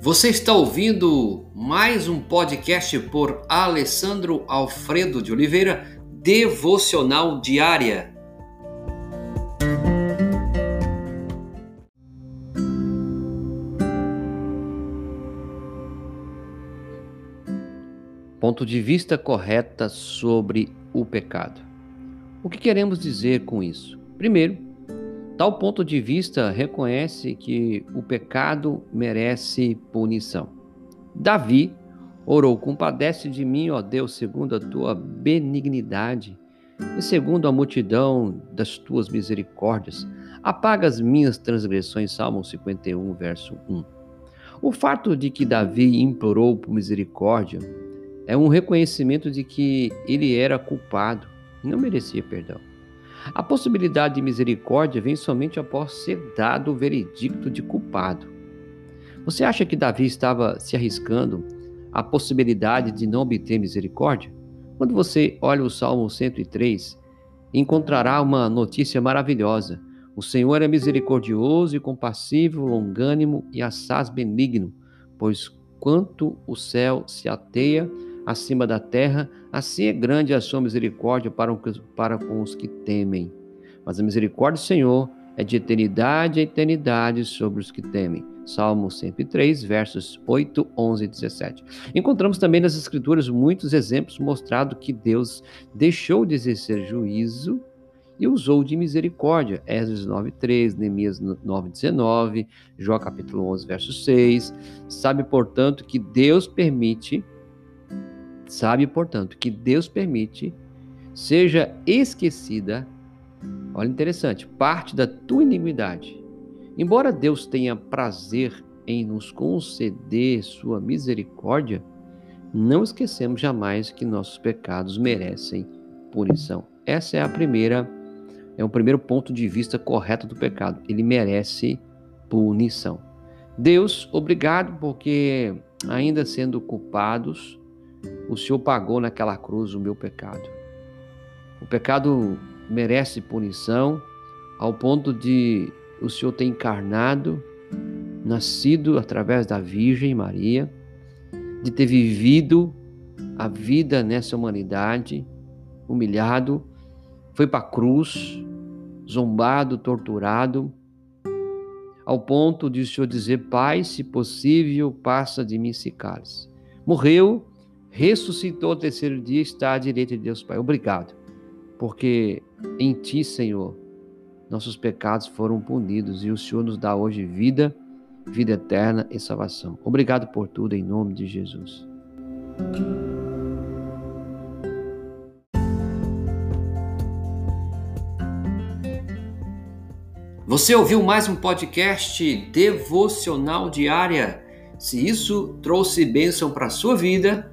Você está ouvindo mais um podcast por Alessandro Alfredo de Oliveira, Devocional Diária. Ponto de vista correta sobre o pecado. O que queremos dizer com isso? Primeiro, Tal ponto de vista reconhece que o pecado merece punição. Davi orou: Compadece de mim, ó Deus, segundo a tua benignidade e segundo a multidão das tuas misericórdias. Apaga as minhas transgressões. Salmo 51, verso 1. O fato de que Davi implorou por misericórdia é um reconhecimento de que ele era culpado e não merecia perdão. A possibilidade de misericórdia vem somente após ser dado o veredicto de culpado. Você acha que Davi estava se arriscando à possibilidade de não obter misericórdia? Quando você olha o Salmo 103, encontrará uma notícia maravilhosa. O Senhor é misericordioso e compassivo, longânimo e assaz benigno, pois quanto o céu se ateia acima da terra, assim é grande a sua misericórdia para, para com os que temem. Mas a misericórdia do Senhor é de eternidade a eternidade sobre os que temem. Salmo 103, versos 8, 11 e 17. Encontramos também nas Escrituras muitos exemplos mostrando que Deus deixou de exercer juízo e usou de misericórdia. Esdras 9:3, Neemias 9:19, Jó capítulo 11, verso 6. Sabe, portanto, que Deus permite Sabe, portanto, que Deus permite seja esquecida, olha interessante, parte da tua iniquidade. Embora Deus tenha prazer em nos conceder sua misericórdia, não esquecemos jamais que nossos pecados merecem punição. Essa é a primeira é o primeiro ponto de vista correto do pecado. Ele merece punição. Deus, obrigado porque ainda sendo culpados, o Senhor pagou naquela cruz o meu pecado. O pecado merece punição ao ponto de o Senhor ter encarnado, nascido através da Virgem Maria, de ter vivido a vida nessa humanidade, humilhado, foi para a cruz, zombado, torturado, ao ponto de o Senhor dizer: Pai, se possível, passa de mim esse cálice. Morreu ressuscitou ao terceiro dia, está à direita de Deus Pai. Obrigado, porque em Ti, Senhor, nossos pecados foram punidos e o Senhor nos dá hoje vida, vida eterna e salvação. Obrigado por tudo, em nome de Jesus. Você ouviu mais um podcast devocional diária? Se isso trouxe bênção para a sua vida,